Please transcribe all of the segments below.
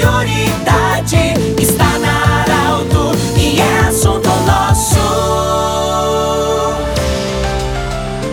prioridade está na Arauto e é assunto nosso.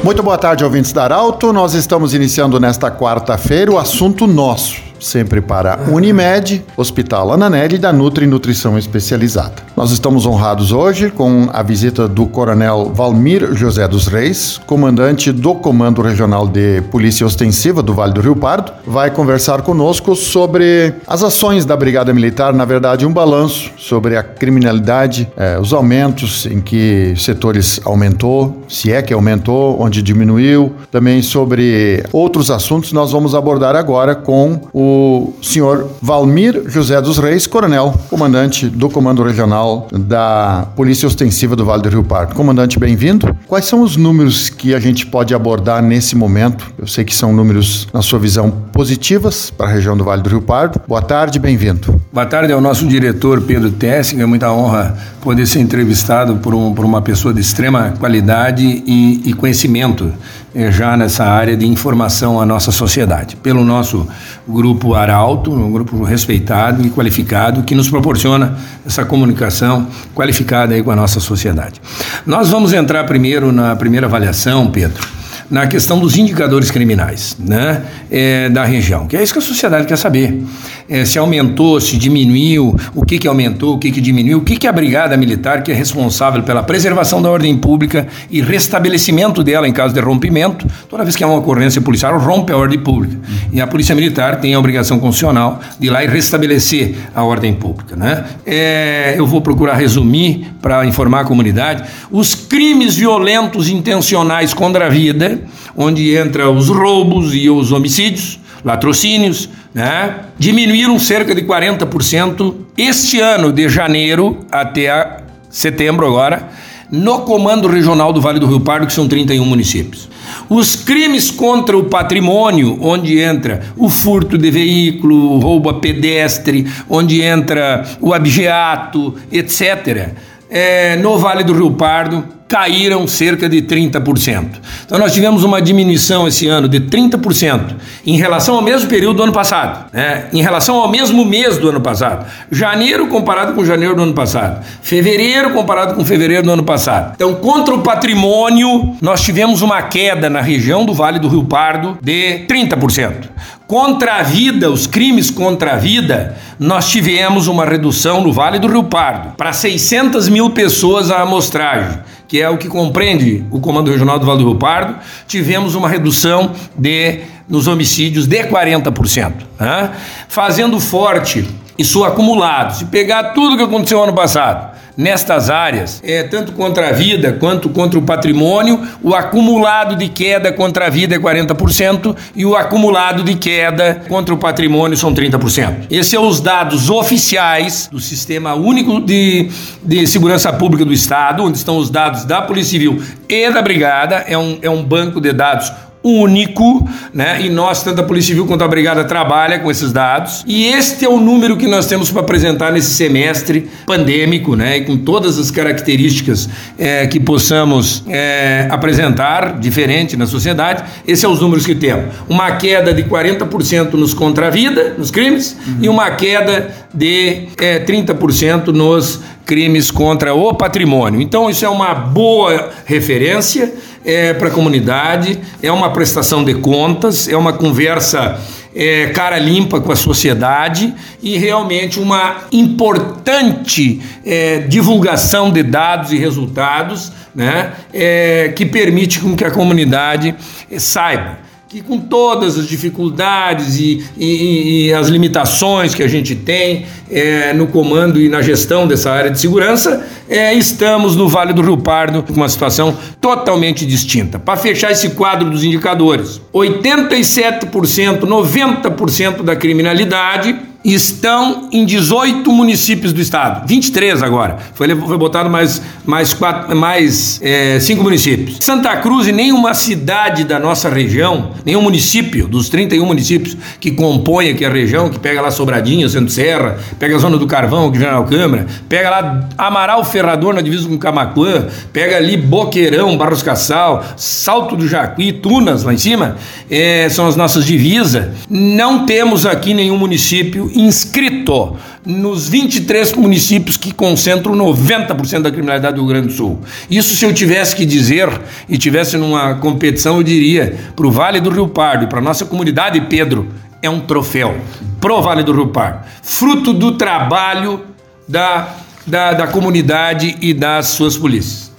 Muito boa tarde, ouvintes da Arauto. Nós estamos iniciando nesta quarta-feira o assunto nosso sempre para Unimed, Hospital Ananelli e da Nutri Nutrição Especializada. Nós estamos honrados hoje com a visita do Coronel Valmir José dos Reis, comandante do Comando Regional de Polícia Ostensiva do Vale do Rio Pardo, vai conversar conosco sobre as ações da Brigada Militar, na verdade um balanço sobre a criminalidade, eh, os aumentos em que setores aumentou, se é que aumentou, onde diminuiu, também sobre outros assuntos nós vamos abordar agora com o o senhor Valmir José dos Reis, coronel, comandante do Comando Regional da Polícia Ostensiva do Vale do Rio Pardo. Comandante, bem-vindo. Quais são os números que a gente pode abordar nesse momento? Eu sei que são números, na sua visão, positivas para a região do Vale do Rio Pardo. Boa tarde, bem-vindo. Boa tarde ao nosso diretor Pedro Tessing. É muita honra poder ser entrevistado por, um, por uma pessoa de extrema qualidade e, e conhecimento eh, já nessa área de informação à nossa sociedade. Pelo nosso grupo Arauto, um grupo respeitado e qualificado que nos proporciona essa comunicação qualificada aí com a nossa sociedade. Nós vamos entrar primeiro na primeira avaliação, Pedro na questão dos indicadores criminais né, é, da região, que é isso que a sociedade quer saber. É, se aumentou, se diminuiu, o que, que aumentou, o que, que diminuiu, o que, que a Brigada Militar, que é responsável pela preservação da ordem pública e restabelecimento dela em caso de rompimento, toda vez que há uma ocorrência policial, rompe a ordem pública. E a Polícia Militar tem a obrigação constitucional de ir lá e restabelecer a ordem pública. Né? É, eu vou procurar resumir para informar a comunidade. Os crimes violentos intencionais contra a vida onde entra os roubos e os homicídios, latrocínios, né? diminuíram cerca de 40% este ano, de janeiro até setembro agora, no Comando Regional do Vale do Rio Pardo, que são 31 municípios. Os crimes contra o patrimônio, onde entra o furto de veículo, o roubo a pedestre, onde entra o abjeato, etc., é, no Vale do Rio Pardo, caíram cerca de 30%. Então nós tivemos uma diminuição esse ano de 30% em relação ao mesmo período do ano passado, né? em relação ao mesmo mês do ano passado. Janeiro comparado com janeiro do ano passado. Fevereiro comparado com fevereiro do ano passado. Então, contra o patrimônio, nós tivemos uma queda na região do Vale do Rio Pardo de 30%. Contra a vida, os crimes contra a vida, nós tivemos uma redução no Vale do Rio Pardo para 600 mil pessoas a amostragem que é o que compreende o Comando Regional do Vale do Rio Pardo, tivemos uma redução de nos homicídios de 40%, né? fazendo forte isso acumulado. Se pegar tudo que aconteceu ano passado, nestas áreas, é, tanto contra a vida quanto contra o patrimônio, o acumulado de queda contra a vida é 40% e o acumulado de queda contra o patrimônio são 30%. Esses são os dados oficiais do Sistema Único de, de Segurança Pública do Estado, onde estão os dados da Polícia Civil e da Brigada, é um, é um banco de dados único, né? E nós, tanto a Polícia Civil quanto a Brigada, trabalha com esses dados. E este é o número que nós temos para apresentar nesse semestre pandêmico, né? E com todas as características é, que possamos é, apresentar, diferente na sociedade, esses são os números que temos. Uma queda de 40% nos contra-vida, nos crimes, uhum. e uma queda de é, 30% nos crimes contra o patrimônio. Então, isso é uma boa referência é, para a comunidade, é uma prestação de contas, é uma conversa é, cara limpa com a sociedade e realmente uma importante é, divulgação de dados e resultados né, é, que permite com que a comunidade saiba que com todas as dificuldades e, e, e, as limitações que a gente tem é, no comando e na gestão dessa área de segurança, é, estamos no Vale do Rio Pardo com uma situação totalmente distinta. Para fechar esse quadro dos indicadores, 87%, 90% da criminalidade estão em 18 municípios do estado, 23 agora. Foi, foi botado mais, mais, quatro, mais é, cinco municípios. Santa Cruz e nenhuma cidade da nossa região, nenhum município dos 31 municípios que compõem aqui a região, que pega lá Sobradinho, Centro Serra, pega a Zona do Carvão, que General Câmara, pega lá Amaral Ferrador na divisa com Camacuã, pega ali Boqueirão, Barros Cassal, Salto do Jacuí, Tunas lá em cima, é, são as nossas divisas. Não temos aqui nenhum município inscrito nos 23 municípios que concentram 90% da criminalidade do Rio Grande do Sul. Isso se eu tivesse que dizer e tivesse numa competição, eu diria para o Vale do Rio Pardo e para nossa comunidade, Pedro, é um troféu pro Vale do Rio Pardo, fruto do trabalho da, da, da comunidade e das suas polícias.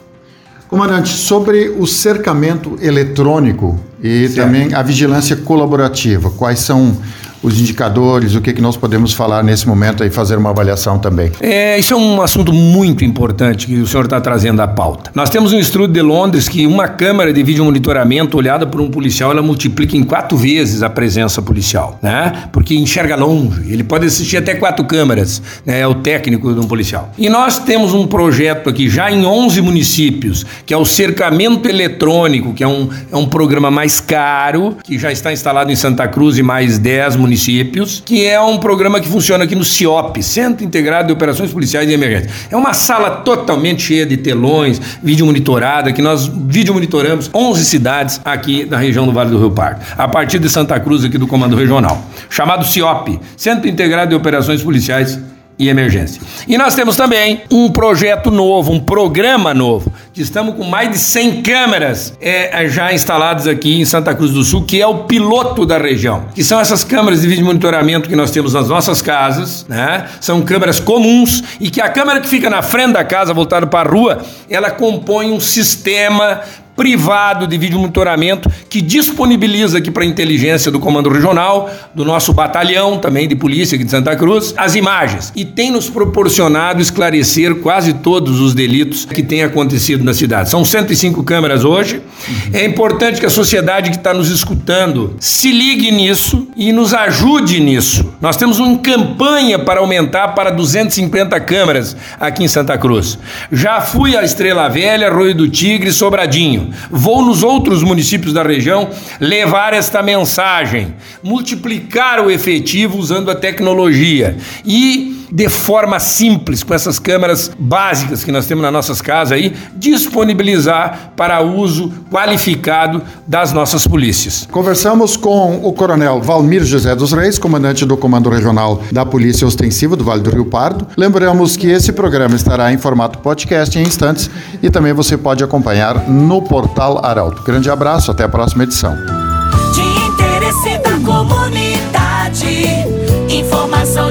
Comandante, sobre o cercamento eletrônico e certo. também a vigilância colaborativa, quais são os indicadores, o que, que nós podemos falar nesse momento e fazer uma avaliação também. É, isso é um assunto muito importante que o senhor está trazendo à pauta. Nós temos um estudo de Londres que uma câmera de vídeo monitoramento olhada por um policial, ela multiplica em quatro vezes a presença policial, né? Porque enxerga longe, ele pode assistir até quatro câmeras, né? É o técnico de um policial. E nós temos um projeto aqui já em 11 municípios, que é o cercamento eletrônico, que é um, é um programa mais caro, que já está instalado em Santa Cruz e mais 10 municípios municípios, que é um programa que funciona aqui no CIOP, Centro Integrado de Operações Policiais de Emergência. É uma sala totalmente cheia de telões, vídeo monitorada, que nós vídeo monitoramos 11 cidades aqui da região do Vale do Rio Pardo, a partir de Santa Cruz aqui do Comando Regional, chamado CIOP, Centro Integrado de Operações Policiais e emergência. E nós temos também um projeto novo, um programa novo, estamos com mais de 100 câmeras é, já instaladas aqui em Santa Cruz do Sul, que é o piloto da região, que são essas câmeras de vídeo monitoramento que nós temos nas nossas casas, né? São câmeras comuns e que a câmera que fica na frente da casa, voltada para a rua, ela compõe um sistema privado de vídeo monitoramento que disponibiliza aqui para a inteligência do Comando Regional, do nosso batalhão também de polícia aqui de Santa Cruz, as imagens e tem nos proporcionado esclarecer quase todos os delitos que têm acontecido na cidade. São 105 câmeras hoje. É importante que a sociedade que está nos escutando se ligue nisso e nos ajude nisso. Nós temos uma campanha para aumentar para 250 câmeras aqui em Santa Cruz. Já fui a Estrela Velha, Arroio do Tigre, Sobradinho. Vou nos outros municípios da região levar esta mensagem, multiplicar o efetivo usando a tecnologia. E de forma simples, com essas câmeras básicas que nós temos nas nossas casas aí, disponibilizar para uso qualificado das nossas polícias. Conversamos com o Coronel Valmir José dos Reis, comandante do Comando Regional da Polícia Ostensiva do Vale do Rio Pardo. Lembramos que esse programa estará em formato podcast em instantes e também você pode acompanhar no portal Arauto. Grande abraço, até a próxima edição. De interesse da comunidade, informação